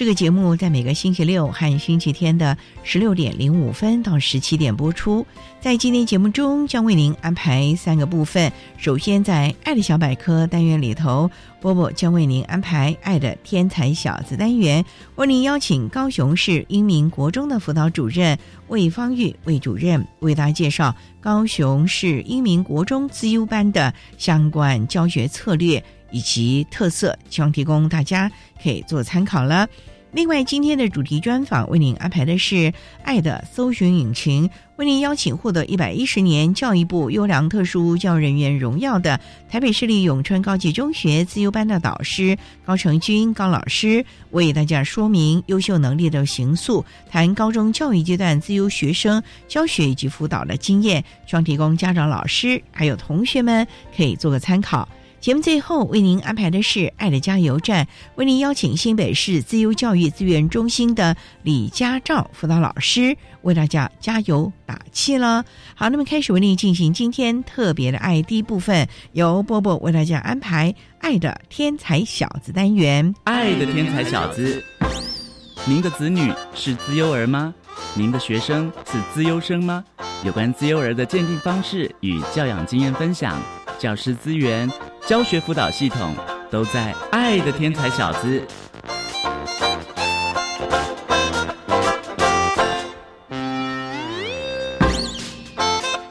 这个节目在每个星期六和星期天的十六点零五分到十七点播出。在今天节目中，将为您安排三个部分。首先，在“爱的小百科”单元里头，波波将为您安排“爱的天才小子”单元，为您邀请高雄市英明国中的辅导主任魏芳玉魏主任为大家介绍高雄市英明国中资优班的相关教学策略以及特色，希望提供大家可以做参考了。另外，今天的主题专访为您安排的是《爱的搜寻引擎》，为您邀请获得一百一十年教育部优良特殊教育人员荣耀的台北市立永春高级中学自由班的导师高成军高老师，为大家说明优秀能力的形塑，谈高中教育阶段自由学生教学以及辅导的经验，希望提供家长、老师还有同学们可以做个参考。节目最后为您安排的是“爱的加油站”，为您邀请新北市自由教育资源中心的李家照辅导老师为大家加油打气了。好，那么开始为您进行今天特别的爱第一部分，由波波为大家安排“爱的天才小子”单元。爱的天才小子，您的子女是资优儿吗？您的学生是资优生吗？有关资优儿的鉴定方式与教养经验分享，教师资源。教学辅导系统都在《爱的天才小子》。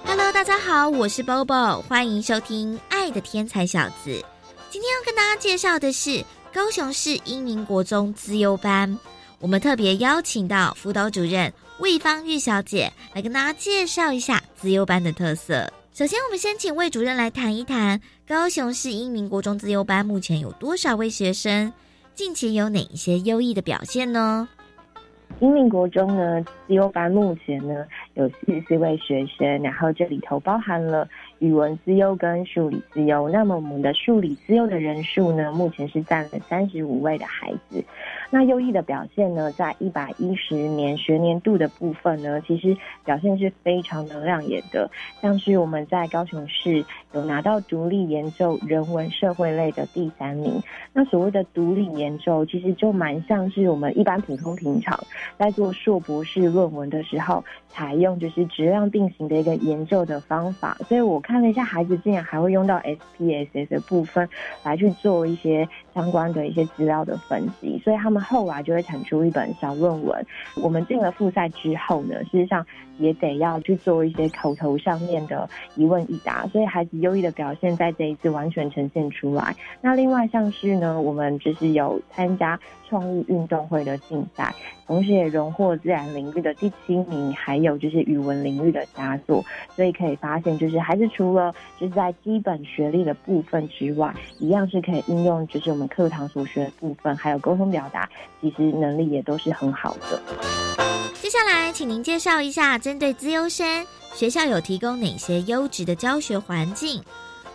Hello，大家好，我是 Bobo，欢迎收听《爱的天才小子》。今天要跟大家介绍的是高雄市英明国中资优班，我们特别邀请到辅导主任魏芳玉小姐来跟大家介绍一下资优班的特色。首先，我们先请魏主任来谈一谈高雄市英明国中自优班目前有多少位学生，近期有哪一些优异的表现呢？英明国中呢，自优班目前呢有四十四位学生，然后这里头包含了语文自优跟数理自优。那么我们的数理自优的人数呢，目前是占了三十五位的孩子。那优异的表现呢，在一百一十年学年度的部分呢，其实表现是非常的亮眼的。像是我们在高雄市有拿到独立研究人文社会类的第三名。那所谓的独立研究，其实就蛮像是我们一般普通平常在做硕博士论文的时候，采用就是质量定型的一个研究的方法。所以我看了一下，孩子竟然还会用到 SPSS 的部分来去做一些相关的一些资料的分析，所以他们。后来就会产出一本小论文。我们进了复赛之后呢，事实上也得要去做一些口头上面的一问一答，所以孩子优异的表现在这一次完全呈现出来。那另外像是呢，我们就是有参加创意运动会的竞赛，同时也荣获自然领域的第七名，还有就是语文领域的佳作。所以可以发现，就是孩子除了就是在基本学历的部分之外，一样是可以应用就是我们课堂所学的部分，还有沟通表达。其实能力也都是很好的。接下来，请您介绍一下针对资优生，学校有提供哪些优质的教学环境？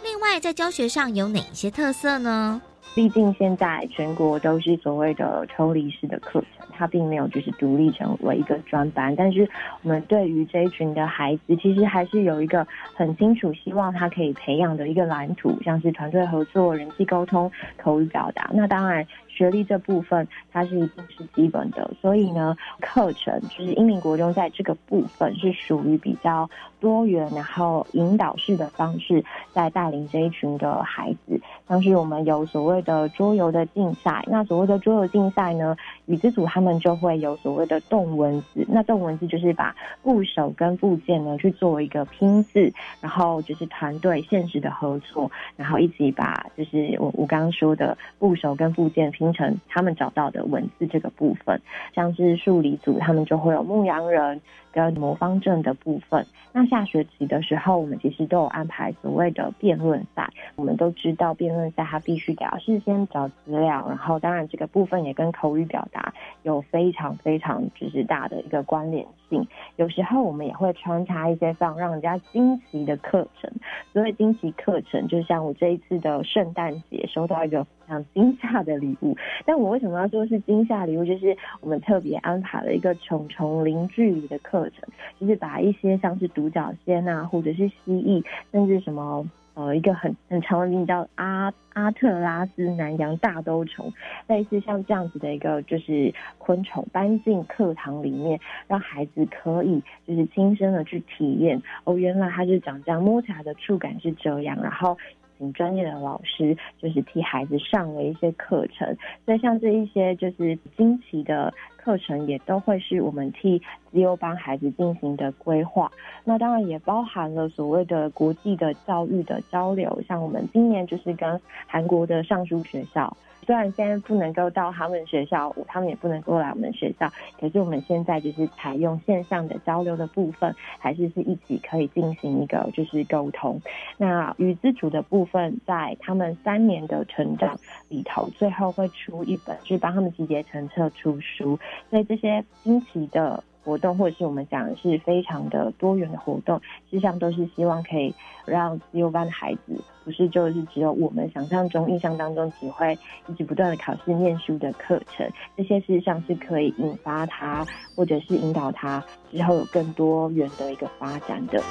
另外，在教学上有哪一些特色呢？毕竟现在全国都是所谓的抽离式的课程，它并没有就是独立成为一个专班。但是我们对于这一群的孩子，其实还是有一个很清楚希望他可以培养的一个蓝图，像是团队合作、人际沟通、口语表达。那当然。学历这部分，它是一定是基本的，所以呢，课程就是英明国中在这个部分是属于比较多元，然后引导式的方式，在带领这一群的孩子。像是我们有所谓的桌游的竞赛，那所谓的桌游竞赛呢，语资组他们就会有所谓的动文字，那动文字就是把部首跟部件呢去做一个拼字，然后就是团队现实的合作，然后一起把就是我我刚刚说的部首跟部件拼。形成他们找到的文字这个部分，像是数理组，他们就会有牧羊人。跟魔方阵的部分，那下学期的时候，我们其实都有安排所谓的辩论赛。我们都知道辩论赛它必须得要事先找资料，然后当然这个部分也跟口语表达有非常非常就是大的一个关联性。有时候我们也会穿插一些非常让人家惊奇的课程。所谓惊奇课程，就像我这一次的圣诞节收到一个非常惊吓的礼物。但我为什么要说是惊吓礼物？就是我们特别安排了一个重重零距离的课。课程就是把一些像是独角仙啊，或者是蜥蜴，甚至什么呃一个很很长的名叫阿阿特拉斯南洋大兜虫，类似像这样子的一个就是昆虫搬进课堂里面，让孩子可以就是亲身的去体验哦，原来它是长这样，摸起来的触感是这样，然后请专业的老师就是替孩子上了一些课程，所以像这一些就是惊奇的。课程也都会是我们替自由班孩子进行的规划，那当然也包含了所谓的国际的教育的交流，像我们今年就是跟韩国的上书学校。虽然现在不能够到他们学校，他们也不能够来我们学校，可是我们现在就是采用线上的交流的部分，还是是一起可以进行一个就是沟通。那与自主的部分，在他们三年的成长里头，最后会出一本，去帮他们集结成册出书。所以这些新奇的。活动或者是我们讲的是非常的多元的活动，实际上都是希望可以让自由班的孩子，不是就是只有我们想象中、印象当中只会一直不断的考试念书的课程，这些事实上是可以引发他或者是引导他之后有更多元的一个发展的。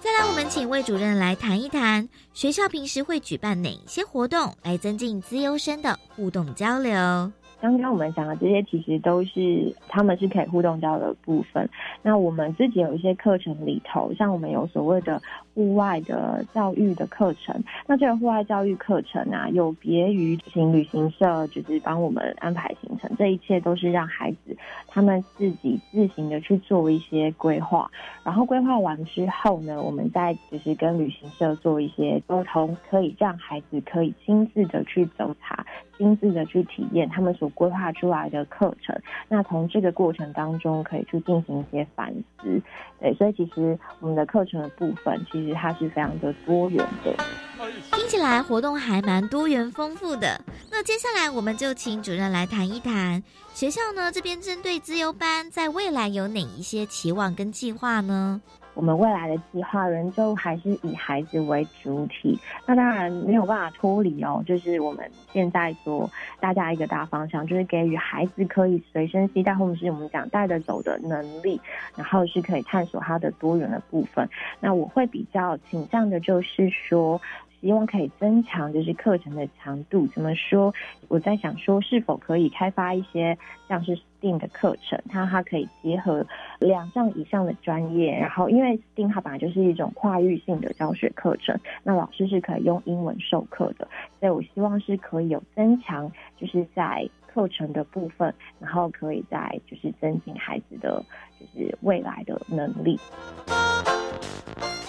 再来，我们请魏主任来谈一谈学校平时会举办哪些活动来增进自优生的互动交流。刚刚我们讲的这些，其实都是他们是可以互动到的部分。那我们自己有一些课程里头，像我们有所谓的户外的教育的课程。那这个户外教育课程啊，有别于行旅行社，就是帮我们安排行程，这一切都是让孩子他们自己自行的去做一些规划。然后规划完之后呢，我们再就是跟旅行社做一些沟通，可以让孩子可以亲自的去走查。亲自的去体验他们所规划出来的课程，那从这个过程当中可以去进行一些反思，对，所以其实我们的课程的部分其实它是非常的多元的。听起来活动还蛮多元丰富的。那接下来我们就请主任来谈一谈学校呢这边针对自由班在未来有哪一些期望跟计划呢？我们未来的计划仍旧还是以孩子为主体，那当然没有办法脱离哦。就是我们现在所大家一个大方向，就是给予孩子可以随身携带或者是我们讲带得走的能力，然后是可以探索他的多元的部分。那我会比较倾向的就是说。希望可以增强就是课程的强度。怎么说？我在想说，是否可以开发一些像是 STEAM 的课程，它它可以结合两项以上的专业。然后，因为 STEAM 它本来就是一种跨域性的教学课程，那老师是可以用英文授课的。所以我希望是可以有增强，就是在课程的部分，然后可以再就是增进孩子的就是未来的能力。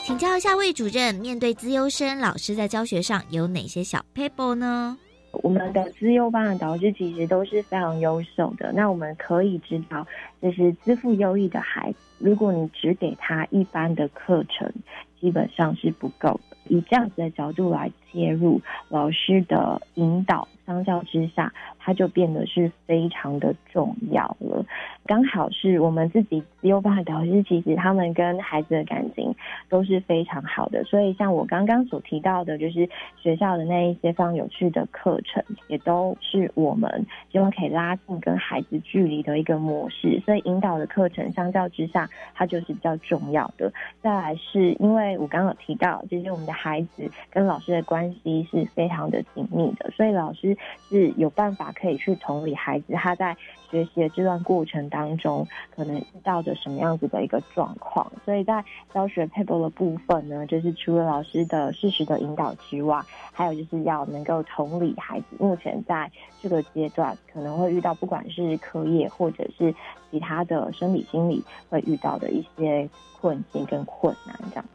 请教一下魏主任，面对资优生，老师在教学上有哪些小 paper 呢？我们的资优班的导师其实都是非常优秀的。那我们可以知道，就是资赋优异的孩子，如果你只给他一般的课程，基本上是不够的。以这样子的角度来切入，老师的引导相较之下，它就变得是非常的重要了。刚好是我们自己自由班的导师，其实他们跟孩子的感情都是非常好的。所以像我刚刚所提到的，就是学校的那一些非常有趣的课程，也都是我们希望可以拉近跟孩子距离的一个模式。所以引导的课程相较之下，它就是比较重要的。再来是因为我刚刚有提到，就是我们的孩子跟老师的关系是非常的紧密的，所以老师是有办法可以去同理孩子他在学习的这段过程当中可能遇到的什么样子的一个状况。所以在教学配合的部分呢，就是除了老师的适时的引导之外，还有就是要能够同理孩子目前在这个阶段可能会遇到，不管是课业或者是其他的生理心理会遇到的一些困境跟困难这样。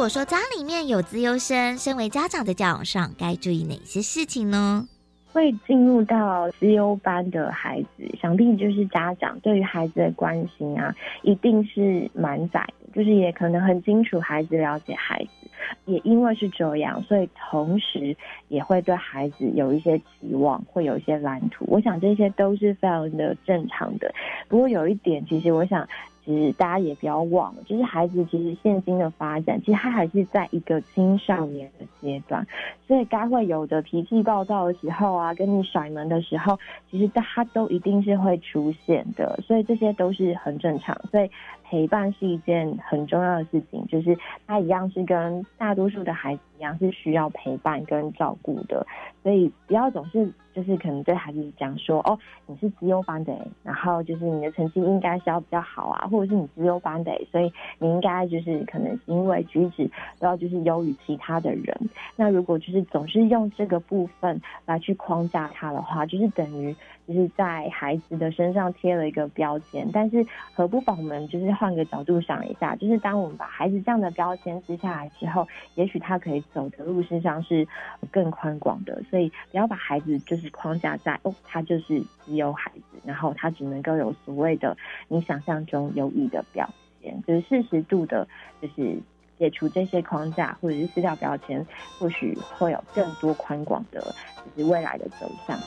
如果说家里面有资优生，身为家长的教养上该注意哪些事情呢？会进入到资优班的孩子，想必就是家长对于孩子的关心啊，一定是满载的，就是也可能很清楚孩子了解孩子，也因为是这样，所以同时也会对孩子有一些期望，会有一些蓝图。我想这些都是非常的正常的。不过有一点，其实我想。实大家也不要忘了，就是孩子其实现今的发展，其实他还是在一个青少年的阶段，所以该会有的脾气暴躁的时候啊，跟你甩门的时候，其实他都一定是会出现的，所以这些都是很正常。所以陪伴是一件很重要的事情，就是他一样是跟大多数的孩子一样，是需要陪伴跟照顾的，所以不要总是。就是可能对孩子讲说，哦，你是资优班的，然后就是你的成绩应该是要比较好啊，或者是你资优班的，所以你应该就是可能行为举止都要就是优于其他的人。那如果就是总是用这个部分来去框架他的话，就是等于。就是在孩子的身上贴了一个标签，但是何不把我们就是换个角度想一下，就是当我们把孩子这样的标签撕下来之后，也许他可以走的路实上是更宽广的。所以不要把孩子就是框架在哦，他就是只有孩子，然后他只能够有所谓的你想象中优异的表现，就是适时度的，就是解除这些框架或者是撕掉标签，或许会有更多宽广的，就是未来的走向。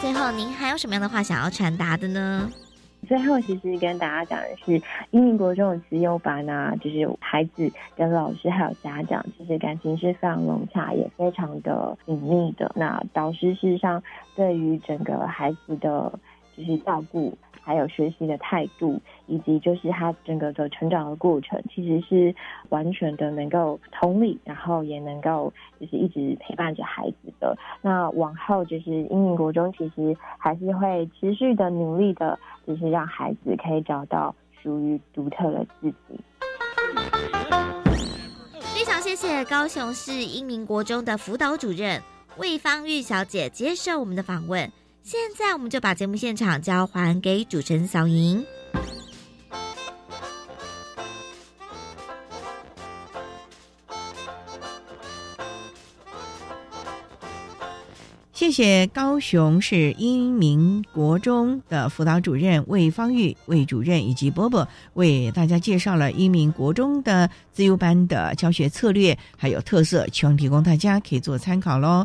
最后，您还有什么样的话想要传达的呢？最后，其实跟大家讲的是，英民国中的自由班啊，就是孩子跟老师还有家长，其实感情是非常融洽，也非常的紧密的。那导师事实上对于整个孩子的，就是照顾。还有学习的态度，以及就是他整个的成长的过程，其实是完全的能够同理，然后也能够就是一直陪伴着孩子的。那往后就是英明国中，其实还是会持续的努力的，就是让孩子可以找到属于独特的自己。非常谢谢高雄市英明国中的辅导主任魏芳玉小姐接受我们的访问。现在我们就把节目现场交还给主持人小莹。谢谢高雄市英明国中的辅导主任魏方玉魏主任以及波波为大家介绍了英明国中的自由班的教学策略还有特色，希望提供大家可以做参考喽。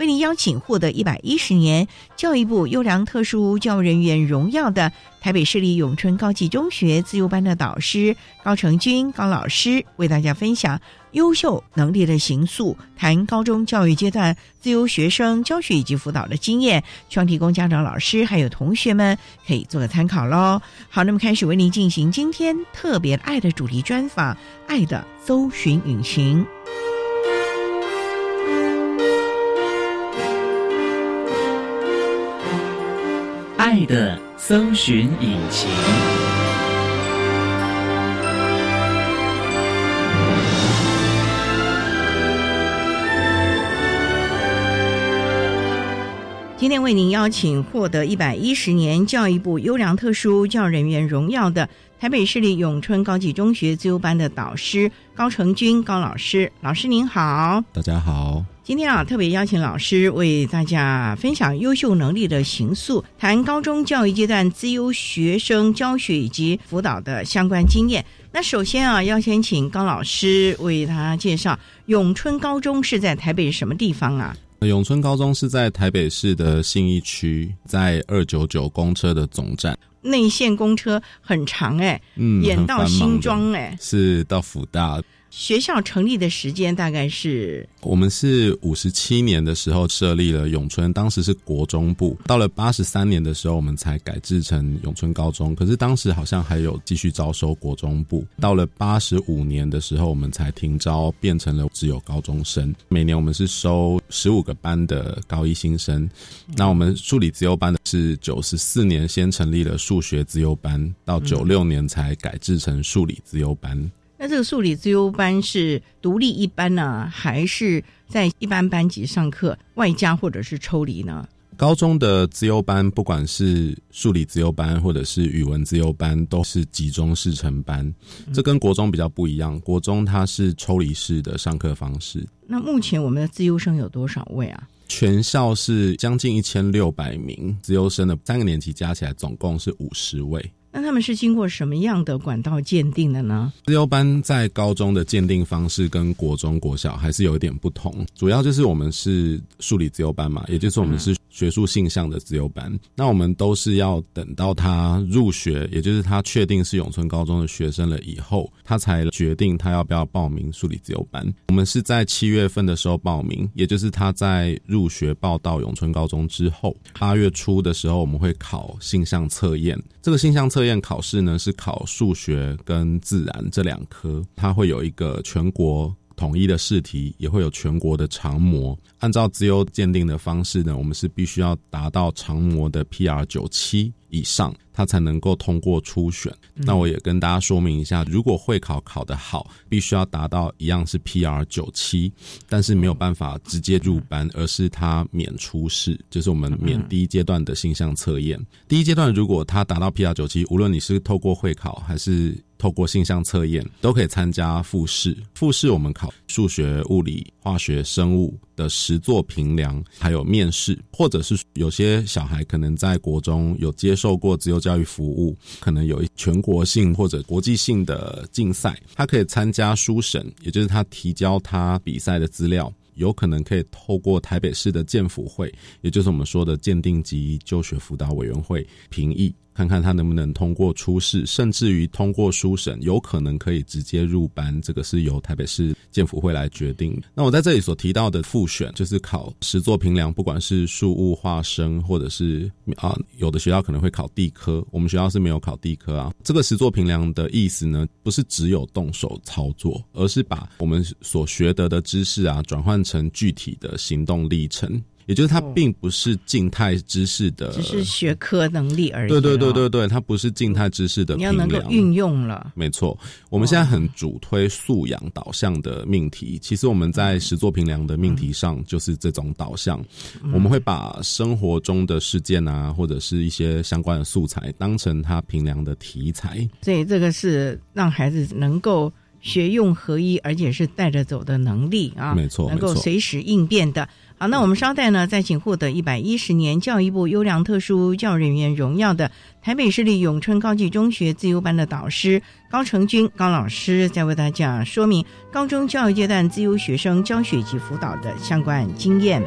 为您邀请获得一百一十年教育部优良特殊教育人员荣耀的台北市立永春高级中学自由班的导师高成军高老师，为大家分享优秀能力的行塑，谈高中教育阶段自由学生教学以及辅导的经验，希望提供家长、老师还有同学们可以做个参考喽。好，那么开始为您进行今天特别爱的主题专访，爱的搜寻引擎。爱的搜寻引擎。今天为您邀请获得一百一十年教育部优良特殊教育人员荣耀的台北市立永春高级中学自由班的导师高成军高老师。老师您好，大家好。今天啊，特别邀请老师为大家分享优秀能力的形塑，谈高中教育阶段资优学生教学以及辅导的相关经验。那首先啊，要先请高老师为大家介绍永春高中是在台北什么地方啊？永春高中是在台北市的信义区，在二九九公车的总站。内线公车很长哎，嗯，演到新庄哎，是到福大。学校成立的时间大概是，我们是五十七年的时候设立了永春，当时是国中部。到了八十三年的时候，我们才改制成永春高中。可是当时好像还有继续招收国中部。到了八十五年的时候，我们才停招，变成了只有高中生。每年我们是收十五个班的高一新生。那我们数理自由班的是九十四年先成立了数学自由班，到九六年才改制成数理自由班。那这个数理自优班是独立一班呢，还是在一般班级上课外加或者是抽离呢？高中的自优班，不管是数理自优班或者是语文自优班，都是集中式成班。这跟国中比较不一样，国中它是抽离式的上课方式。那目前我们的自优生有多少位啊？全校是将近一千六百名自优生的，三个年级加起来总共是五十位。那他们是经过什么样的管道鉴定的呢？自由班在高中的鉴定方式跟国中、国小还是有一点不同，主要就是我们是数理自由班嘛，也就是我们是学术性向的自由班。那我们都是要等到他入学，也就是他确定是永春高中的学生了以后，他才决定他要不要报名数理自由班。我们是在七月份的时候报名，也就是他在入学报到永春高中之后，八月初的时候我们会考性向测验。这个性向测测验考试呢是考数学跟自然这两科，它会有一个全国统一的试题，也会有全国的长模。按照自由鉴定的方式呢，我们是必须要达到长模的 PR 九七以上。它才能够通过初选。那我也跟大家说明一下，如果会考考得好，必须要达到一样是 PR 九七，但是没有办法直接入班，而是它免初试，就是我们免第一阶段的性向测验。第一阶段如果他达到 PR 九七，无论你是透过会考还是透过性向测验，都可以参加复试。复试我们考数学、物理、化学、生物的实作评量，还有面试，或者是有些小孩可能在国中有接受过自由教。育服务可能有全国性或者国际性的竞赛，他可以参加书审，也就是他提交他比赛的资料，有可能可以透过台北市的建辅会，也就是我们说的鉴定及就学辅导委员会评议。看看他能不能通过初试，甚至于通过书审，有可能可以直接入班。这个是由台北市建府会来决定。那我在这里所提到的复选，就是考实作评量，不管是数物化生，或者是啊，有的学校可能会考地科，我们学校是没有考地科啊。这个实作评量的意思呢，不是只有动手操作，而是把我们所学得的知识啊，转换成具体的行动历程。也就是它并不是静态知识的，只是学科能力而已。对对对对对，它不是静态知识的。你要能够运用了，没错。我们现在很主推素养导向的命题，其实我们在实作评量的命题上就是这种导向。我们会把生活中的事件啊，或者是一些相关的素材，当成它评量的题材。所以这个是让孩子能够学用合一，而且是带着走的能力啊，没错，能够随时应变的。好，那我们稍待呢，再请获得一百一十年教育部优良特殊教育人员荣耀的台北市立永春高级中学自由班的导师高成军高老师，再为大家说明高中教育阶段自由学生教学及辅导的相关经验。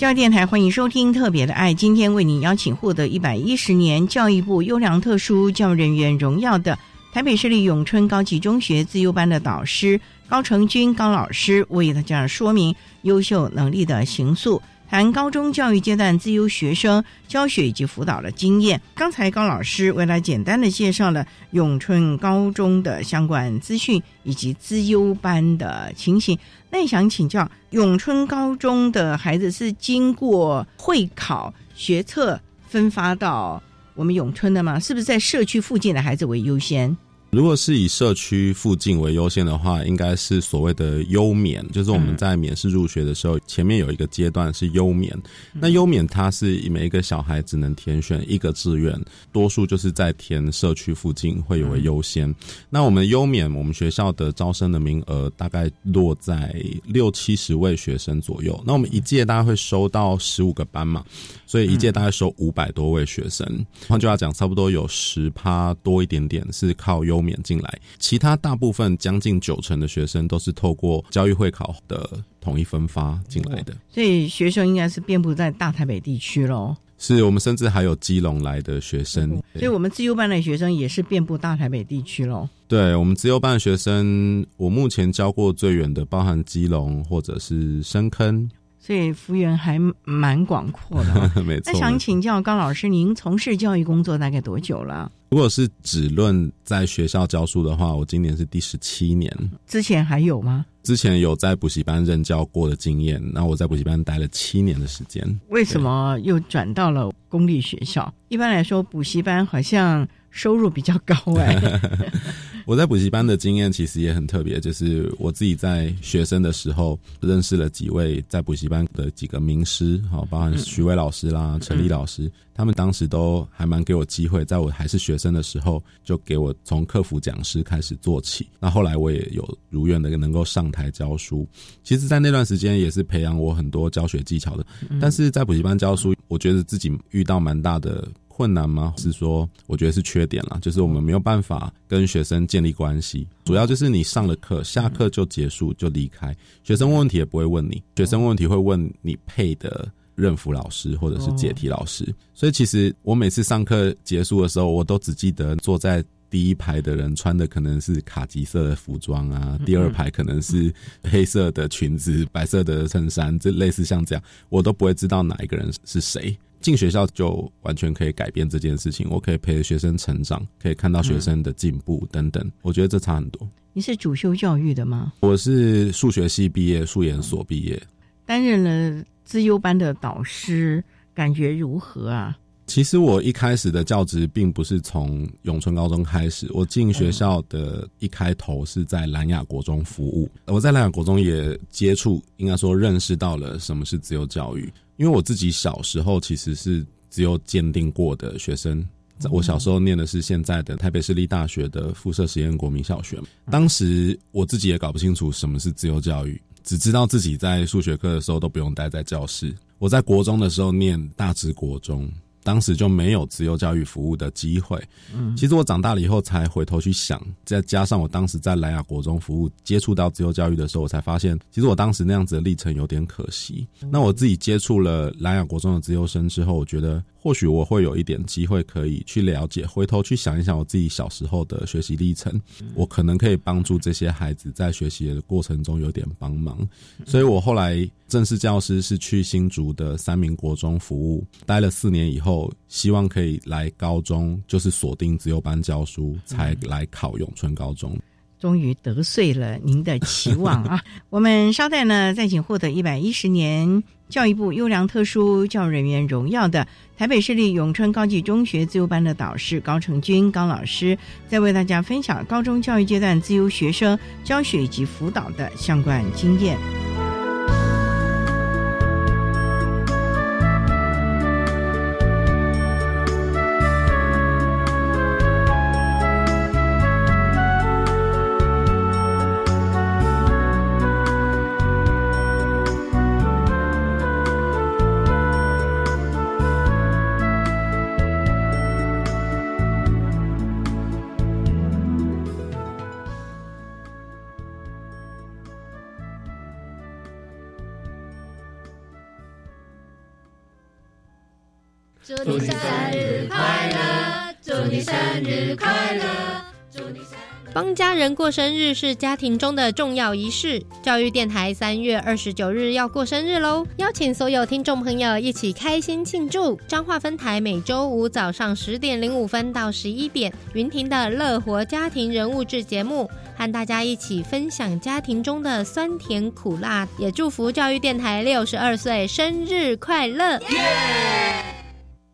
教育电台欢迎收听《特别的爱》，今天为您邀请获得一百一十年教育部优良特殊教育人员荣耀的台北市立永春高级中学自优班的导师高成军高老师，为大家说明优秀能力的形塑。谈高中教育阶段自优学生教学以及辅导的经验。刚才高老师为了简单的介绍了永春高中的相关资讯以及资优班的情形。那也想请教，永春高中的孩子是经过会考学测分发到我们永春的吗？是不是在社区附近的孩子为优先？如果是以社区附近为优先的话，应该是所谓的优免，就是我们在免试入学的时候，前面有一个阶段是优免。那优免它是每一个小孩只能填选一个志愿，多数就是在填社区附近会有为优先。那我们优免，我们学校的招生的名额大概落在六七十位学生左右。那我们一届大概会收到十五个班嘛，所以一届大概收五百多位学生。换句话讲，差不多有十趴多一点点是靠优。免进来，其他大部分将近九成的学生都是透过教育会考的统一分发进来的，所以学生应该是遍布在大台北地区喽。是我们甚至还有基隆来的学生，所以我们自优班的学生也是遍布大台北地区喽。对我们自优班的学生，我目前教过最远的，包含基隆或者是深坑。所以幅员还蛮广阔的，没错。那想请教高老师，您从事教育工作大概多久了？如果是只论在学校教书的话，我今年是第十七年。之前还有吗？之前有在补习班任教过的经验，那我在补习班待了七年的时间。为什么又转到了公立学校？一般来说，补习班好像收入比较高哎。我在补习班的经验其实也很特别，就是我自己在学生的时候认识了几位在补习班的几个名师，好，包含徐伟老师啦、陈立老师，他们当时都还蛮给我机会，在我还是学生的时候，就给我从客服讲师开始做起。那后来我也有如愿的能够上台教书，其实，在那段时间也是培养我很多教学技巧的。但是在补习班教书，我觉得自己遇到蛮大的。困难吗？是说，我觉得是缺点了，就是我们没有办法跟学生建立关系。主要就是你上了课，下课就结束就离开，学生问问题也不会问你，学生问问题会问你配的任辅老师或者是解题老师。所以其实我每次上课结束的时候，我都只记得坐在第一排的人穿的可能是卡其色的服装啊，第二排可能是黑色的裙子、白色的衬衫，这类似像这样，我都不会知道哪一个人是谁。进学校就完全可以改变这件事情，我可以陪着学生成长，可以看到学生的进步等等。我觉得这差很多。你是主修教育的吗？我是数学系毕业，数研所毕业，担任了资优班的导师，感觉如何啊？其实我一开始的教职并不是从永春高中开始，我进学校的一开头是在蓝雅国中服务。我在蓝雅国中也接触，应该说认识到了什么是自由教育。因为我自己小时候其实是自由鉴定过的学生，我小时候念的是现在的台北市立大学的附设实验国民小学。当时我自己也搞不清楚什么是自由教育，只知道自己在数学课的时候都不用待在教室。我在国中的时候念大直国中。当时就没有自由教育服务的机会。嗯，其实我长大了以后才回头去想，再加上我当时在莱雅国中服务，接触到自由教育的时候，我才发现，其实我当时那样子的历程有点可惜。那我自己接触了莱雅国中的自由生之后，我觉得。或许我会有一点机会可以去了解，回头去想一想我自己小时候的学习历程，我可能可以帮助这些孩子在学习的过程中有点帮忙。所以我后来正式教师是去新竹的三民国中服务，待了四年以后，希望可以来高中，就是锁定自由班教书，才来考永春高中。终于得遂了您的期望啊！我们稍待呢，再请获得一百一十年教育部优良特殊教育人员荣耀的台北市立永春高级中学自由班的导师高成军高老师，再为大家分享高中教育阶段自由学生教学以及辅导的相关经验。人过生日是家庭中的重要仪式。教育电台三月二十九日要过生日喽，邀请所有听众朋友一起开心庆祝。彰化分台每周五早上十点零五分到十一点，云婷的乐活家庭人物志节目，和大家一起分享家庭中的酸甜苦辣，也祝福教育电台六十二岁生日快乐。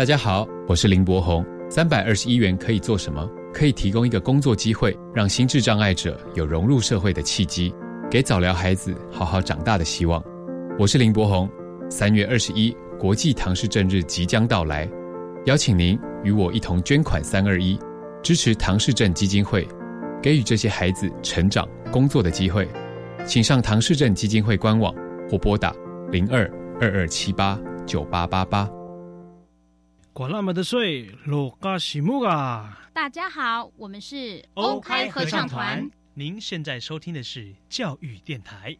大家好，我是林柏宏。三百二十一元可以做什么？可以提供一个工作机会，让心智障碍者有融入社会的契机，给早疗孩子好好长大的希望。我是林柏宏。三月二十一，国际唐氏症日即将到来，邀请您与我一同捐款三二一，支持唐氏症基金会，给予这些孩子成长、工作的机会。请上唐氏症基金会官网或拨打零二二二七八九八八八。管那么的水，落嘎西木啊！大家好，我们是欧开合唱团。您现在收听的是教育电台。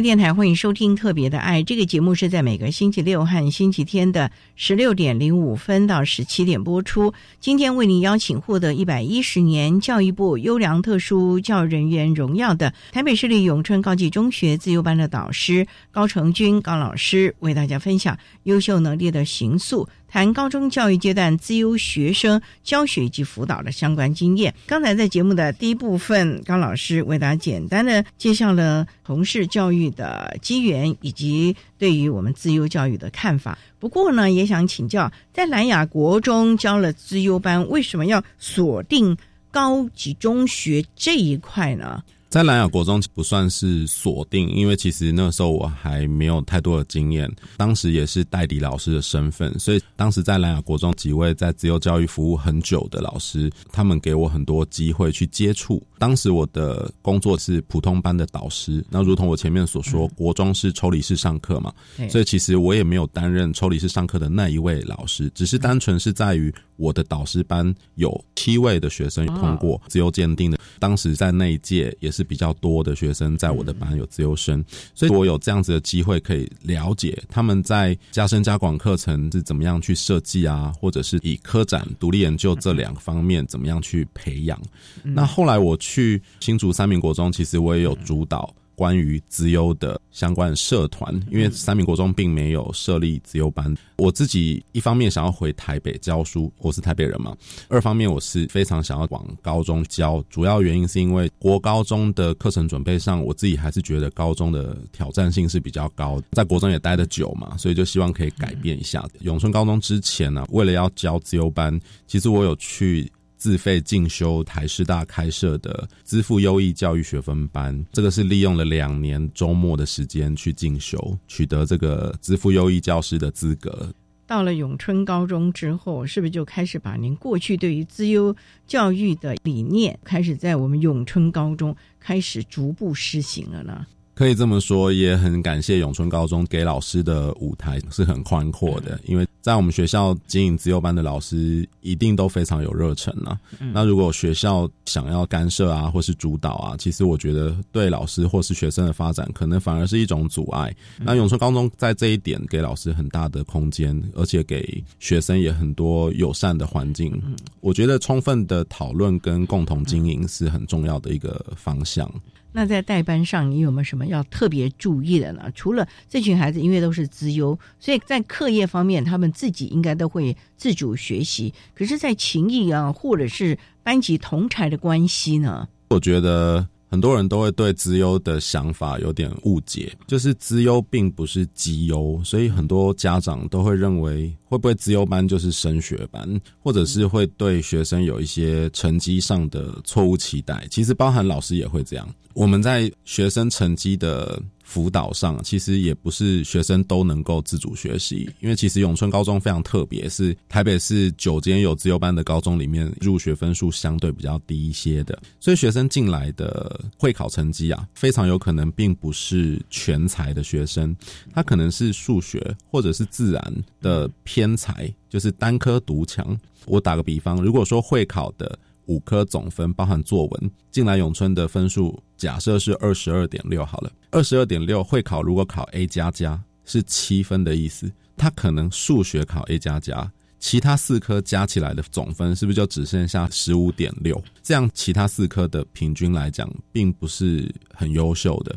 电台欢迎收听《特别的爱》这个节目，是在每个星期六和星期天的十六点零五分到十七点播出。今天为您邀请获得一百一十年教育部优良特殊教育人员荣耀的台北市立永春高级中学自由班的导师高成军高老师，为大家分享优秀能力的行塑。谈高中教育阶段自优学生教学以及辅导的相关经验。刚才在节目的第一部分，高老师为大家简单的介绍了从事教育的机缘以及对于我们自优教育的看法。不过呢，也想请教，在南亚国中教了自优班，为什么要锁定高级中学这一块呢？在蓝雅国中不算是锁定，因为其实那时候我还没有太多的经验，当时也是代理老师的身份，所以当时在蓝雅国中几位在自由教育服务很久的老师，他们给我很多机会去接触。当时我的工作是普通班的导师，那如同我前面所说，国中是抽离式上课嘛，所以其实我也没有担任抽离式上课的那一位老师，只是单纯是在于我的导师班有七位的学生通过自由鉴定的，当时在那一届也是。是比较多的学生在我的班有自由生，所以我有这样子的机会可以了解他们在加深加广课程是怎么样去设计啊，或者是以科展、独立研究这两个方面怎么样去培养。那后来我去新竹三民国中，其实我也有主导。关于资优的相关社团，因为三民国中并没有设立资优班。我自己一方面想要回台北教书，我是台北人嘛；二方面我是非常想要往高中教。主要原因是因为国高中的课程准备上，我自己还是觉得高中的挑战性是比较高。在国中也待得久嘛，所以就希望可以改变一下。永春高中之前呢，为了要教资优班，其实我有去。自费进修台师大开设的资付优异教育学分班，这个是利用了两年周末的时间去进修，取得这个资付优异教师的资格。到了永春高中之后，是不是就开始把您过去对于资优教育的理念，开始在我们永春高中开始逐步施行了呢？可以这么说，也很感谢永春高中给老师的舞台是很宽阔的，因为。在我们学校经营自由班的老师一定都非常有热忱啊。嗯那如果学校想要干涉啊，或是主导啊，其实我觉得对老师或是学生的发展，可能反而是一种阻碍。那永春高中在这一点给老师很大的空间，而且给学生也很多友善的环境。我觉得充分的讨论跟共同经营是很重要的一个方向。那在代班上，你有没有什么要特别注意的呢？除了这群孩子因为都是资优，所以在课业方面，他们自己应该都会自主学习。可是，在情谊啊，或者是班级同才的关系呢？我觉得很多人都会对资优的想法有点误解，就是资优并不是绩优，所以很多家长都会认为会不会资优班就是升学班，或者是会对学生有一些成绩上的错误期待。其实包含老师也会这样。我们在学生成绩的辅导上，其实也不是学生都能够自主学习，因为其实永春高中非常特别，是台北市九间有自由班的高中里面入学分数相对比较低一些的，所以学生进来的会考成绩啊，非常有可能并不是全才的学生，他可能是数学或者是自然的偏才，就是单科独强。我打个比方，如果说会考的五科总分包含作文进来永春的分数，假设是二十二点六好了，二十二点六会考如果考 A 加加是七分的意思，他可能数学考 A 加加。其他四科加起来的总分是不是就只剩下十五点六？这样其他四科的平均来讲，并不是很优秀的。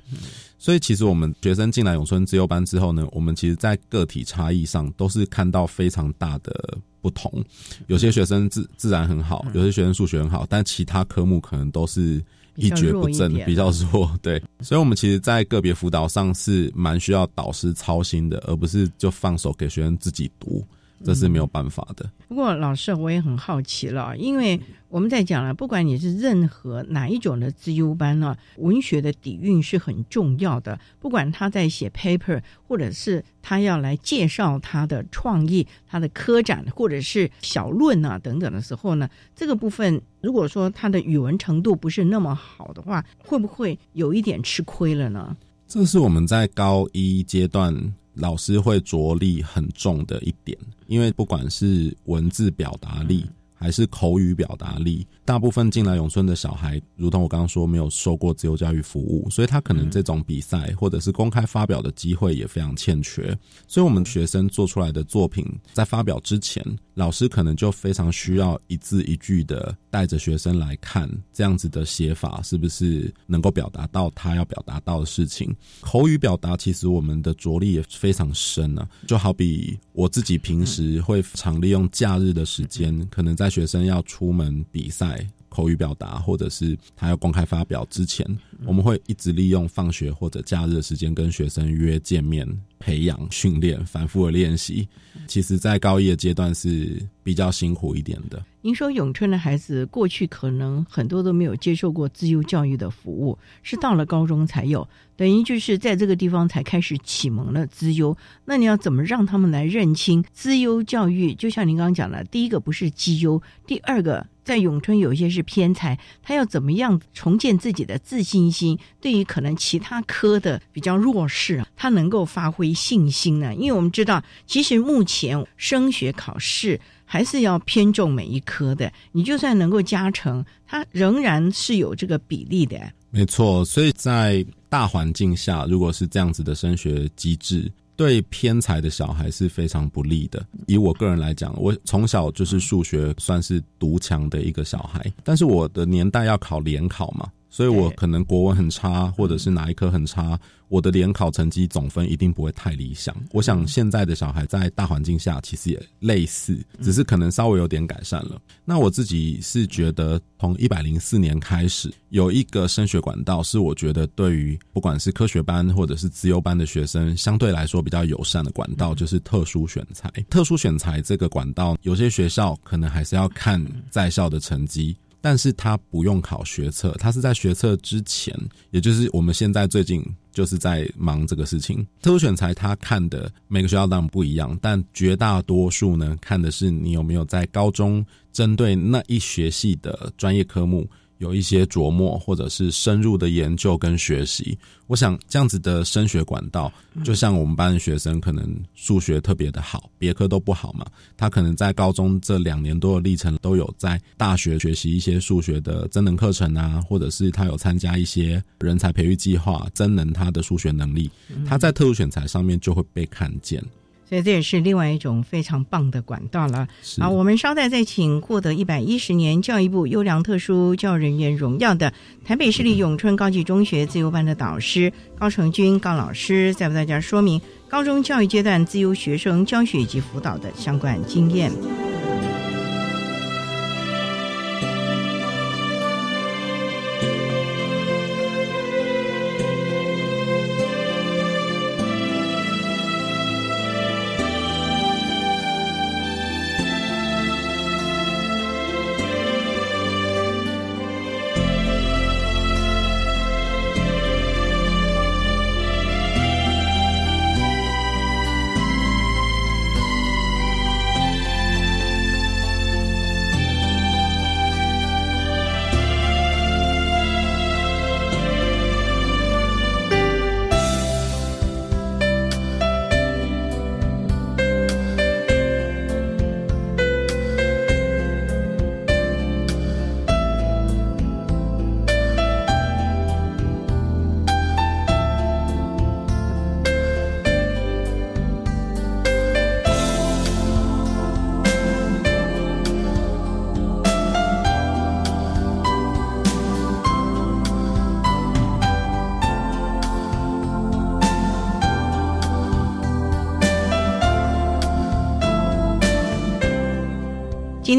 所以其实我们学生进来永春自由班之后呢，我们其实在个体差异上都是看到非常大的不同。有些学生自自然很好，有些学生数学很好，但其他科目可能都是一蹶不振，比较弱。对，所以我们其实，在个别辅导上是蛮需要导师操心的，而不是就放手给学生自己读。这是没有办法的。不过，老师我也很好奇了，因为我们在讲了，不管你是任何哪一种的自优班呢，文学的底蕴是很重要的。不管他在写 paper，或者是他要来介绍他的创意、他的科展，或者是小论啊等等的时候呢，这个部分如果说他的语文程度不是那么好的话，会不会有一点吃亏了呢？这是我们在高一阶段。老师会着力很重的一点，因为不管是文字表达力还是口语表达力，大部分进来永春的小孩，如同我刚刚说，没有受过自由教育服务，所以他可能这种比赛或者是公开发表的机会也非常欠缺。所以，我们学生做出来的作品在发表之前，老师可能就非常需要一字一句的带着学生来看，这样子的写法是不是能够表达到他要表达到的事情。口语表达其实我们的着力也非常深啊，就好比我自己平时会常利用假日的时间，可能在学生要出门比赛。口语表达，或者是他要公开发表之前，我们会一直利用放学或者假日的时间跟学生约见面、培养、训练、反复的练习。其实，在高一的阶段是比较辛苦一点的。您说永春的孩子过去可能很多都没有接受过自由教育的服务，是到了高中才有，等于就是在这个地方才开始启蒙了资优。那你要怎么让他们来认清资优教育？就像您刚刚讲的，第一个不是绩优，第二个在永春有一些是偏才，他要怎么样重建自己的自信心？对于可能其他科的比较弱势，他能够发挥信心呢？因为我们知道，其实目前升学考试。还是要偏重每一科的，你就算能够加成，它仍然是有这个比例的。没错，所以在大环境下，如果是这样子的升学机制，对偏才的小孩是非常不利的。以我个人来讲，我从小就是数学算是独强的一个小孩，但是我的年代要考联考嘛，所以我可能国文很差，或者是哪一科很差。我的联考成绩总分一定不会太理想。我想现在的小孩在大环境下其实也类似，只是可能稍微有点改善了。那我自己是觉得，从一百零四年开始，有一个升学管道是我觉得对于不管是科学班或者是资优班的学生，相对来说比较友善的管道，就是特殊选材。特殊选材这个管道，有些学校可能还是要看在校的成绩。但是他不用考学测，他是在学测之前，也就是我们现在最近就是在忙这个事情。特殊选材他看的每个学校当然不一样，但绝大多数呢看的是你有没有在高中针对那一学系的专业科目有一些琢磨，或者是深入的研究跟学习。我想这样子的升学管道，就像我们班的学生可能数学特别的好，别科都不好嘛，他可能在高中这两年多的历程都有在大学学习一些数学的增能课程啊，或者是他有参加一些人才培育计划，增能他的数学能力，他在特殊选材上面就会被看见。所以这也是另外一种非常棒的管道了。好，我们稍待再请获得一百一十年教育部优良特殊教育人员荣耀的台北市立永春高级中学自由班的导师高成军高老师，再为大家说明高中教育阶段自由学生教学以及辅导的相关经验。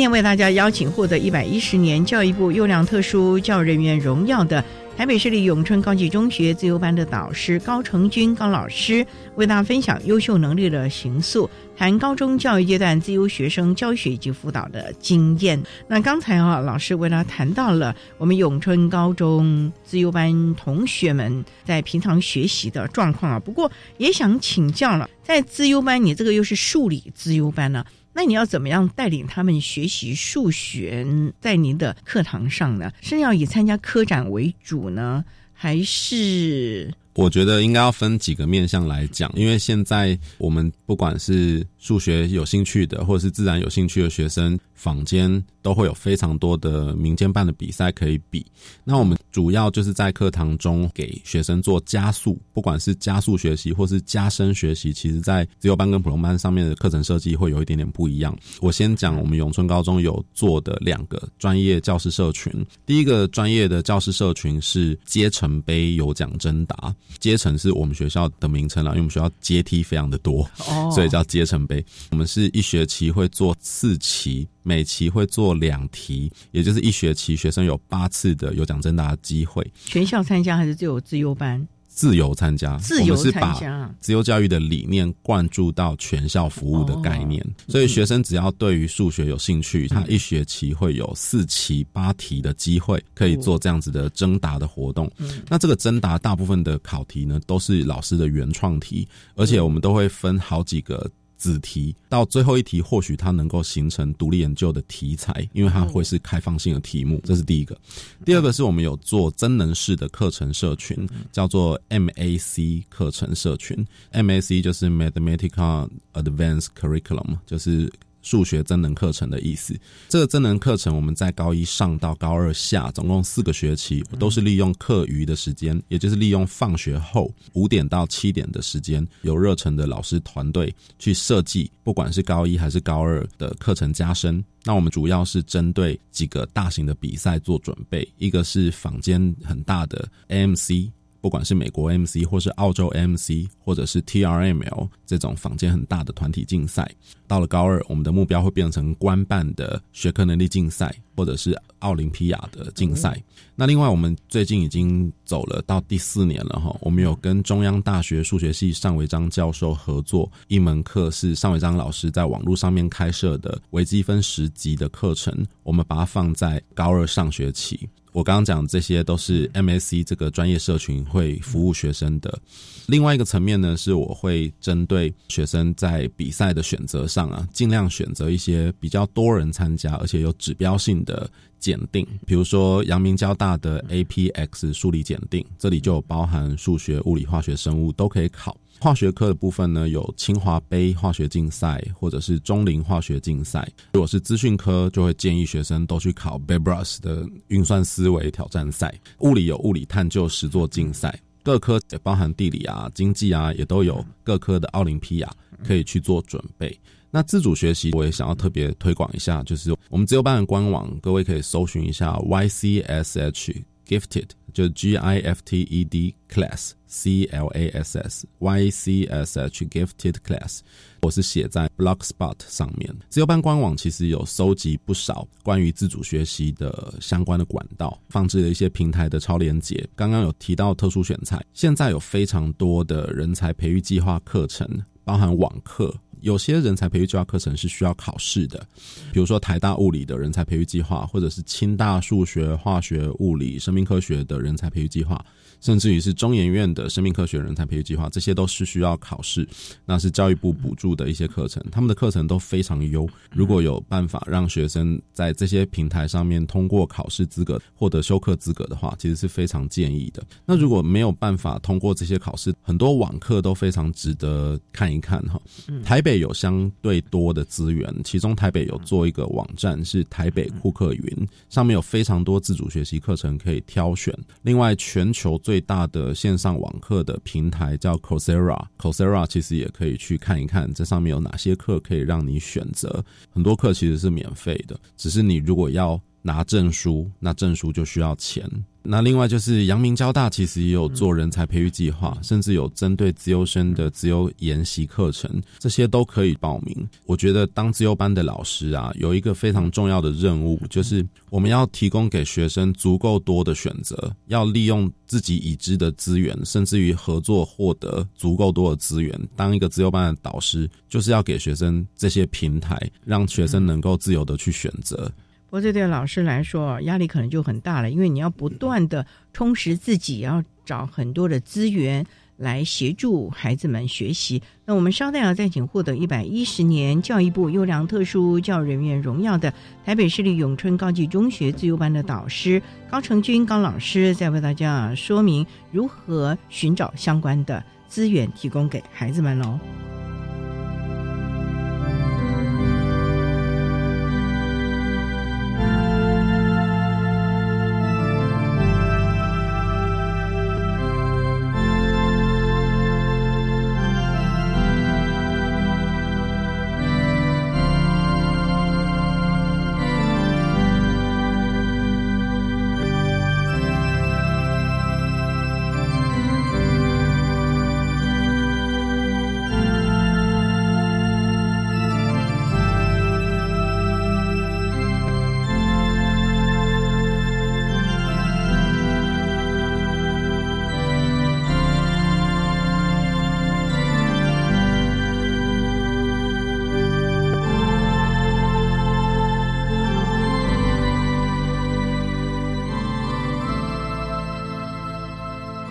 今天为大家邀请获得一百一十年教育部优良特殊教人员荣耀的台北市立永春高级中学自由班的导师高成军高老师，为大家分享优秀能力的形塑，谈高中教育阶段自由学生教学以及辅导的经验。那刚才啊，老师为大家谈到了我们永春高中自由班同学们在平常学习的状况啊，不过也想请教了，在自由班，你这个又是数理自由班呢？那你要怎么样带领他们学习数学？在您的课堂上呢，是要以参加科展为主呢，还是？我觉得应该要分几个面向来讲，因为现在我们不管是数学有兴趣的，或者是自然有兴趣的学生，坊间都会有非常多的民间办的比赛可以比。那我们主要就是在课堂中给学生做加速，不管是加速学习或是加深学习，其实在自由班跟普通班上面的课程设计会有一点点不一样。我先讲我们永春高中有做的两个专业教师社群，第一个专业的教师社群是阶层杯有奖征答。阶层是我们学校的名称了，因为我们学校阶梯非常的多，所以叫阶层杯。我们是一学期会做四期，每期会做两题，也就是一学期学生有八次的有奖征答机会。全校参加还是只有自由班？自由参加，自由参加，自由教育的理念灌注到全校服务的概念，所以学生只要对于数学有兴趣，他一学期会有四期八题的机会，可以做这样子的征答的活动。那这个征答大部分的考题呢，都是老师的原创题，而且我们都会分好几个。子题到最后一题，或许它能够形成独立研究的题材，因为它会是开放性的题目。这是第一个。第二个是我们有做真能式的课程社群，叫做 MAC 课程社群。MAC 就是 Mathematical Advanced Curriculum，就是。数学增能课程的意思，这个增能课程我们在高一上到高二下，总共四个学期，都是利用课余的时间，也就是利用放学后五点到七点的时间，有热忱的老师团队去设计，不管是高一还是高二的课程加深。那我们主要是针对几个大型的比赛做准备，一个是坊间很大的 AMC。不管是美国 MC 或是澳洲 MC，或者是 TRML 这种坊间很大的团体竞赛，到了高二，我们的目标会变成官办的学科能力竞赛，或者是奥林匹亚的竞赛。那另外，我们最近已经走了到第四年了哈，我们有跟中央大学数学系尚维章教授合作一门课，是尚维章老师在网络上面开设的微积分十级的课程，我们把它放在高二上学期。我刚刚讲这些都是 MSC 这个专业社群会服务学生的。另外一个层面呢，是我会针对学生在比赛的选择上。啊，尽量选择一些比较多人参加而且有指标性的检定，比如说阳明交大的 APX 数理检定，这里就包含数学、物理、化学、生物都可以考。化学科的部分呢，有清华杯化学竞赛或者是中林化学竞赛。如果是资讯科，就会建议学生都去考 Bebras 的运算思维挑战赛。物理有物理探究实作竞赛，各科也包含地理啊、经济啊，也都有各科的奥林匹亚可以去做准备。那自主学习，我也想要特别推广一下，就是我们自由班的官网，各位可以搜寻一下 YCSH Gifted，就 G I F T E D Class C L A S S Y C S H Gifted Class，我是写在 Blogspot 上面。自由班官网其实有收集不少关于自主学习的相关的管道，放置了一些平台的超连结。刚刚有提到特殊选材，现在有非常多的人才培育计划课程，包含网课。有些人才培育计划课程是需要考试的，比如说台大物理的人才培育计划，或者是清大数学、化学、物理、生命科学的人才培育计划。甚至于是中研院的生命科学人才培育计划，这些都是需要考试，那是教育部补助的一些课程，他们的课程都非常优。如果有办法让学生在这些平台上面通过考试资格，获得修课资格的话，其实是非常建议的。那如果没有办法通过这些考试，很多网课都非常值得看一看哈。台北有相对多的资源，其中台北有做一个网站是台北库克云，上面有非常多自主学习课程可以挑选。另外，全球最大的线上网课的平台叫 Coursera，Coursera 其实也可以去看一看，这上面有哪些课可以让你选择。很多课其实是免费的，只是你如果要拿证书，那证书就需要钱。那另外就是阳明交大其实也有做人才培育计划，甚至有针对自优生的自由研习课程，这些都可以报名。我觉得当自优班的老师啊，有一个非常重要的任务，就是我们要提供给学生足够多的选择，要利用自己已知的资源，甚至于合作获得足够多的资源。当一个自优班的导师，就是要给学生这些平台，让学生能够自由的去选择。不过这对老师来说压力可能就很大了，因为你要不断的充实自己，要找很多的资源来协助孩子们学习。那我们稍待要再请获得一百一十年教育部优良特殊教育人员荣耀的台北市立永春高级中学自由班的导师高成军高老师，再为大家说明如何寻找相关的资源，提供给孩子们喽。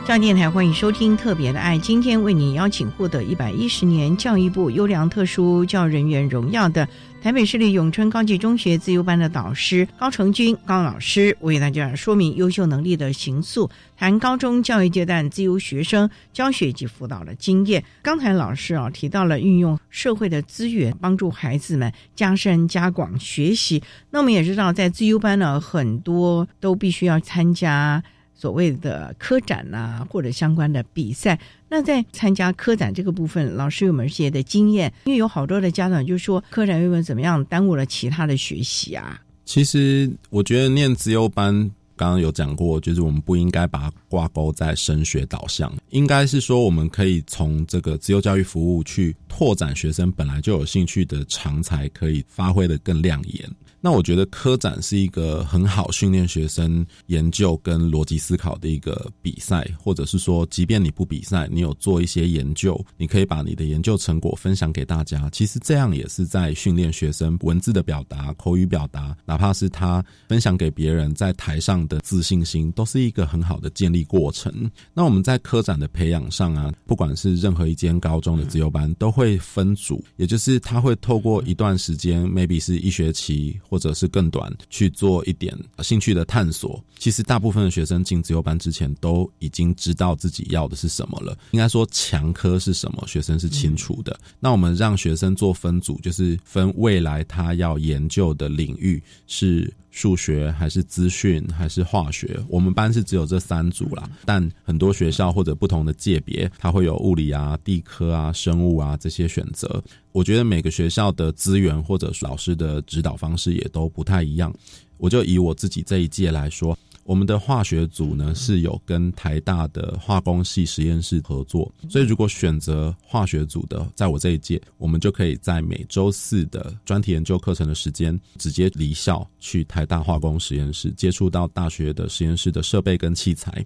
上电台欢迎收听《特别的爱》，今天为你邀请获得一百一十年教育部优良特殊教人员荣耀的台北市立永春高级中学自由班的导师高成军高老师，为大家说明优秀能力的行塑，谈高中教育阶段自由学生教学及辅导的经验。刚才老师啊提到了运用社会的资源帮助孩子们加深加广学习，那我们也知道在自由班呢，很多都必须要参加。所谓的科展呐，或者相关的比赛，那在参加科展这个部分，老师有没有一些的经验？因为有好多的家长就说，科展有没有怎么样耽误了其他的学习啊？其实我觉得念自优班，刚刚有讲过，就是我们不应该把它挂钩在升学导向，应该是说我们可以从这个自由教育服务去拓展学生本来就有兴趣的长才，可以发挥的更亮眼。那我觉得科展是一个很好训练学生研究跟逻辑思考的一个比赛，或者是说，即便你不比赛，你有做一些研究，你可以把你的研究成果分享给大家。其实这样也是在训练学生文字的表达、口语表达，哪怕是他分享给别人在台上的自信心，都是一个很好的建立过程。那我们在科展的培养上啊，不管是任何一间高中的自由班，都会分组，也就是他会透过一段时间，maybe 是一学期或者是更短，去做一点兴趣的探索。其实大部分的学生进自由班之前，都已经知道自己要的是什么了。应该说强科是什么，学生是清楚的。那我们让学生做分组，就是分未来他要研究的领域是。数学还是资讯还是化学？我们班是只有这三组啦，但很多学校或者不同的界别，它会有物理啊、地科啊、生物啊这些选择。我觉得每个学校的资源或者老师的指导方式也都不太一样。我就以我自己这一届来说。我们的化学组呢是有跟台大的化工系实验室合作，所以如果选择化学组的，在我这一届，我们就可以在每周四的专题研究课程的时间，直接离校去台大化工实验室，接触到大学的实验室的设备跟器材，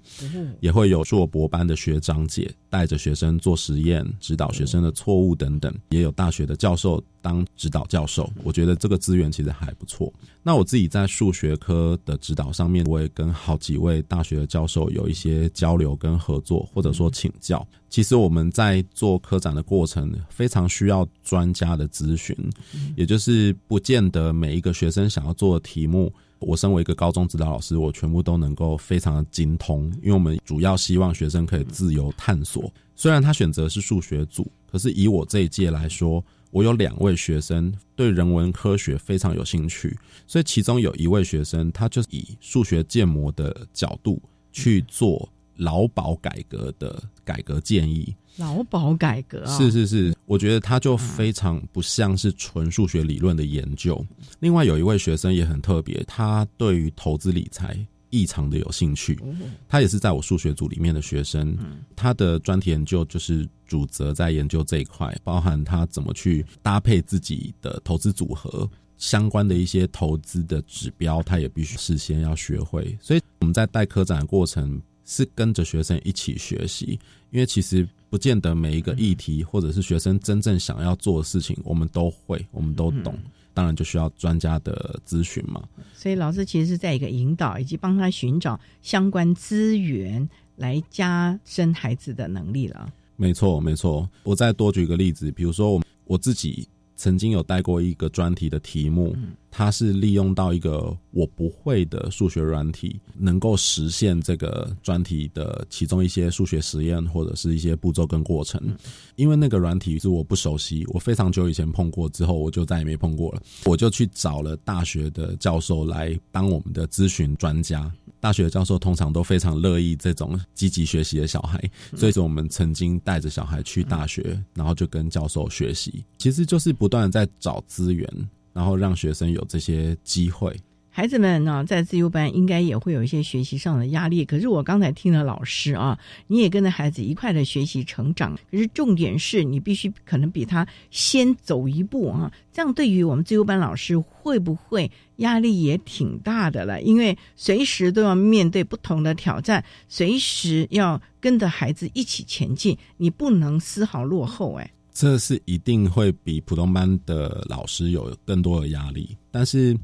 也会有硕博班的学长姐带着学生做实验，指导学生的错误等等，也有大学的教授。当指导教授，我觉得这个资源其实还不错。那我自己在数学科的指导上面，我也跟好几位大学的教授有一些交流跟合作，或者说请教。其实我们在做科展的过程，非常需要专家的咨询，也就是不见得每一个学生想要做的题目，我身为一个高中指导老师，我全部都能够非常的精通。因为我们主要希望学生可以自由探索。虽然他选择是数学组，可是以我这一届来说。我有两位学生对人文科学非常有兴趣，所以其中有一位学生，他就以数学建模的角度去做劳保改革的改革建议。劳保改革是是是，我觉得他就非常不像是纯数学理论的研究。另外有一位学生也很特别，他对于投资理财。异常的有兴趣，他也是在我数学组里面的学生，他的专题研究就是主责在研究这一块，包含他怎么去搭配自己的投资组合相关的一些投资的指标，他也必须事先要学会。所以我们在带科展的过程是跟着学生一起学习，因为其实不见得每一个议题或者是学生真正想要做的事情，我们都会，我们都懂。当然就需要专家的咨询嘛。所以老师其实是在一个引导以及帮他寻找相关资源，来加深孩子的能力了。没错，没错。我再多举个例子，比如说我我自己。曾经有带过一个专题的题目，它是利用到一个我不会的数学软体，能够实现这个专题的其中一些数学实验或者是一些步骤跟过程。因为那个软体是我不熟悉，我非常久以前碰过之后，我就再也没碰过了。我就去找了大学的教授来当我们的咨询专家。大学的教授通常都非常乐意这种积极学习的小孩，所以说我们曾经带着小孩去大学，然后就跟教授学习，其实就是不断的在找资源，然后让学生有这些机会。孩子们呢，在自由班应该也会有一些学习上的压力。可是我刚才听了老师啊，你也跟着孩子一块的学习成长。可是重点是你必须可能比他先走一步啊，这样对于我们自由班老师会不会压力也挺大的了？因为随时都要面对不同的挑战，随时要跟着孩子一起前进，你不能丝毫落后。哎，这是一定会比普通班的老师有更多的压力，但是。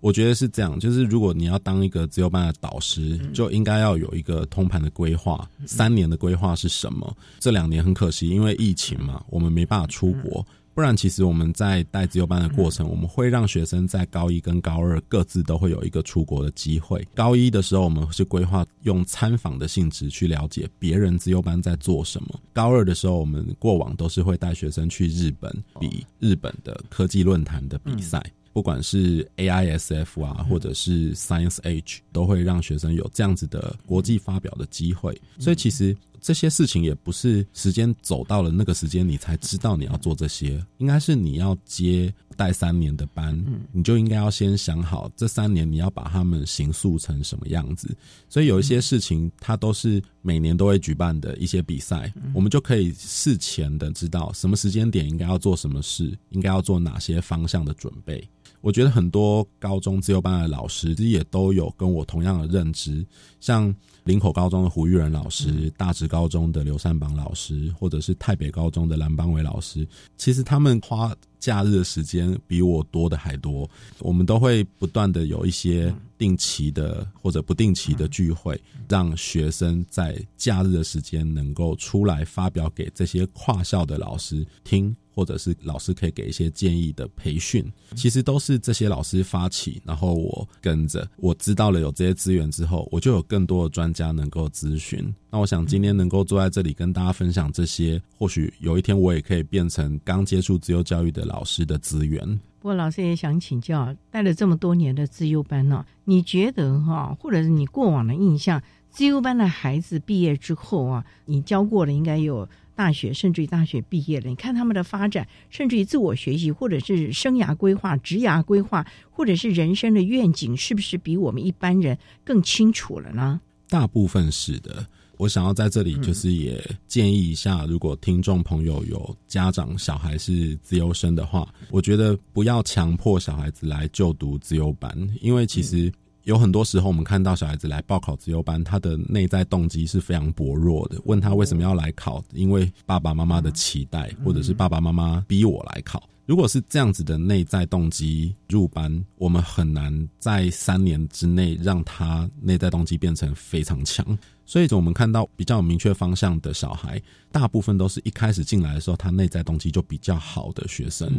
我觉得是这样，就是如果你要当一个自由班的导师，就应该要有一个通盘的规划。三年的规划是什么？这两年很可惜，因为疫情嘛，我们没办法出国。不然，其实我们在带自由班的过程，我们会让学生在高一跟高二各自都会有一个出国的机会。高一的时候，我们是规划用参访的性质去了解别人自由班在做什么。高二的时候，我们过往都是会带学生去日本比日本的科技论坛的比赛。不管是 AISF 啊，或者是 Science Age，都会让学生有这样子的国际发表的机会。所以其实这些事情也不是时间走到了那个时间你才知道你要做这些，应该是你要接带三年的班，你就应该要先想好这三年你要把他们形塑成什么样子。所以有一些事情它都是每年都会举办的一些比赛，我们就可以事前的知道什么时间点应该要做什么事，应该要做哪些方向的准备。我觉得很多高中自由班的老师也都有跟我同样的认知，像林口高中的胡玉仁老师、大直高中的刘善榜老师，或者是台北高中的蓝邦伟老师，其实他们花假日的时间比我多的还多。我们都会不断的有一些定期的或者不定期的聚会，让学生在假日的时间能够出来发表给这些跨校的老师听。或者是老师可以给一些建议的培训，其实都是这些老师发起，然后我跟着，我知道了有这些资源之后，我就有更多的专家能够咨询。那我想今天能够坐在这里跟大家分享这些，或许有一天我也可以变成刚接触自由教育的老师的资源。不过老师也想请教，带了这么多年的自由班呢，你觉得哈，或者是你过往的印象，自由班的孩子毕业之后啊，你教过的应该有。大学甚至于大学毕业了，你看他们的发展，甚至于自我学习，或者是生涯规划、职涯规划，或者是人生的愿景，是不是比我们一般人更清楚了呢？大部分是的。我想要在这里就是也建议一下，如果听众朋友有家长小孩是自由生的话，我觉得不要强迫小孩子来就读自由班，因为其实。有很多时候，我们看到小孩子来报考自由班，他的内在动机是非常薄弱的。问他为什么要来考，因为爸爸妈妈的期待，或者是爸爸妈妈逼我来考。如果是这样子的内在动机入班，我们很难在三年之内让他内在动机变成非常强。所以，我们看到比较明确方向的小孩，大部分都是一开始进来的时候，他内在动机就比较好的学生。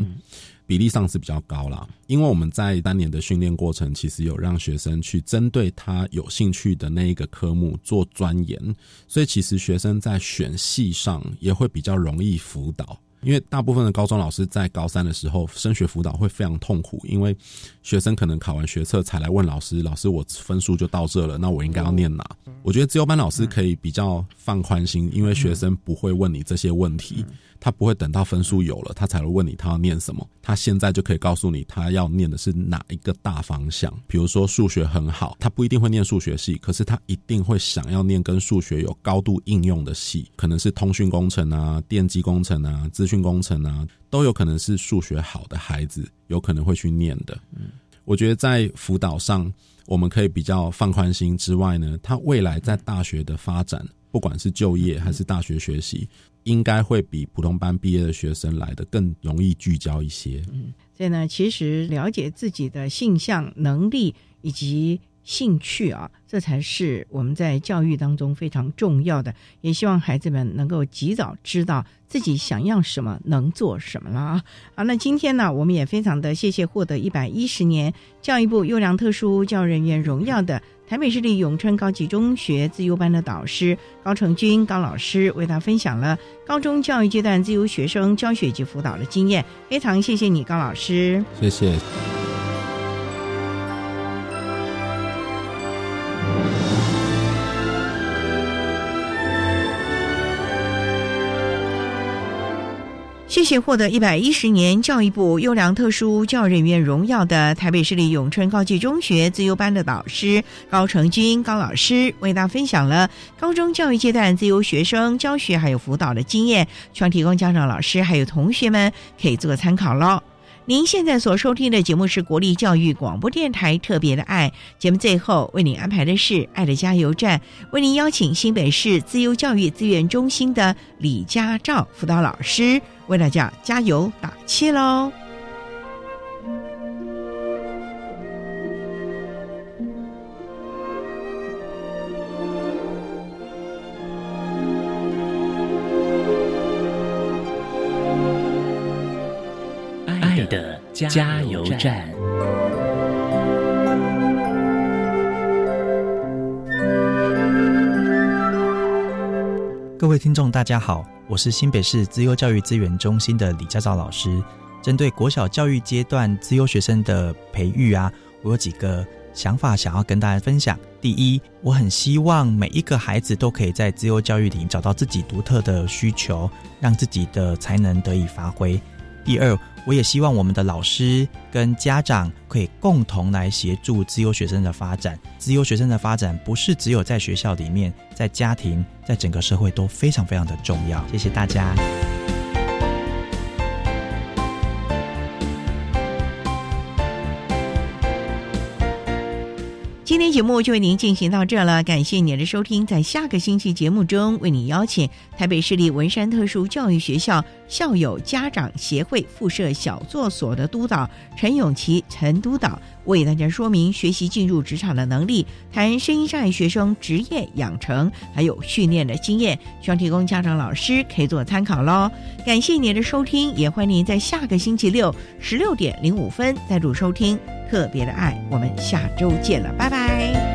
比例上是比较高啦，因为我们在当年的训练过程，其实有让学生去针对他有兴趣的那一个科目做钻研，所以其实学生在选系上也会比较容易辅导。因为大部分的高中老师在高三的时候升学辅导会非常痛苦，因为学生可能考完学测才来问老师：“老师，我分数就到这了，那我应该要念哪？”我觉得自由班老师可以比较放宽心，因为学生不会问你这些问题。他不会等到分数有了，他才会问你他要念什么。他现在就可以告诉你他要念的是哪一个大方向。比如说数学很好，他不一定会念数学系，可是他一定会想要念跟数学有高度应用的系，可能是通讯工程啊、电机工程啊、资讯工程啊，都有可能是数学好的孩子有可能会去念的。嗯，我觉得在辅导上，我们可以比较放宽心之外呢，他未来在大学的发展，不管是就业还是大学学习。应该会比普通班毕业的学生来的更容易聚焦一些。嗯，所以呢，其实了解自己的性向、能力以及。兴趣啊，这才是我们在教育当中非常重要的。也希望孩子们能够及早知道自己想要什么，能做什么了啊！好，那今天呢，我们也非常的谢谢获得一百一十年教育部优良特殊教育人员荣耀的台北市立永春高级中学自由班的导师高成军高老师，为他分享了高中教育阶段自由学生教学及辅导的经验。非常谢谢你，高老师。谢谢。谢谢获得一百一十年教育部优良特殊教育人员荣耀的台北市立永春高级中学自由班的导师高成军高老师，为大家分享了高中教育阶段自由学生教学还有辅导的经验，希望提供家长、老师还有同学们可以做个参考喽。您现在所收听的节目是国立教育广播电台特别的爱节目，最后为您安排的是爱的加油站，为您邀请新北市自由教育资源中心的李家照辅导老师为大家加油打气喽。加油站。各位听众，大家好，我是新北市资优教育资源中心的李家照老师。针对国小教育阶段资优学生的培育啊，我有几个想法想要跟大家分享。第一，我很希望每一个孩子都可以在资优教育里找到自己独特的需求，让自己的才能得以发挥。第二，我也希望我们的老师跟家长可以共同来协助自由学生的发展。自由学生的发展不是只有在学校里面，在家庭，在整个社会都非常非常的重要。谢谢大家。今天节目就为您进行到这了，感谢您的收听。在下个星期节目中，为您邀请台北市立文山特殊教育学校校友家长协会附设小作所的督导陈永琪陈督导，为大家说明学习进入职场的能力，谈声音障碍学生职业养成还有训练的经验，希望提供家长老师可以做参考喽。感谢您的收听，也欢迎您在下个星期六十六点零五分再度收听。特别的爱，我们下周见了，拜拜。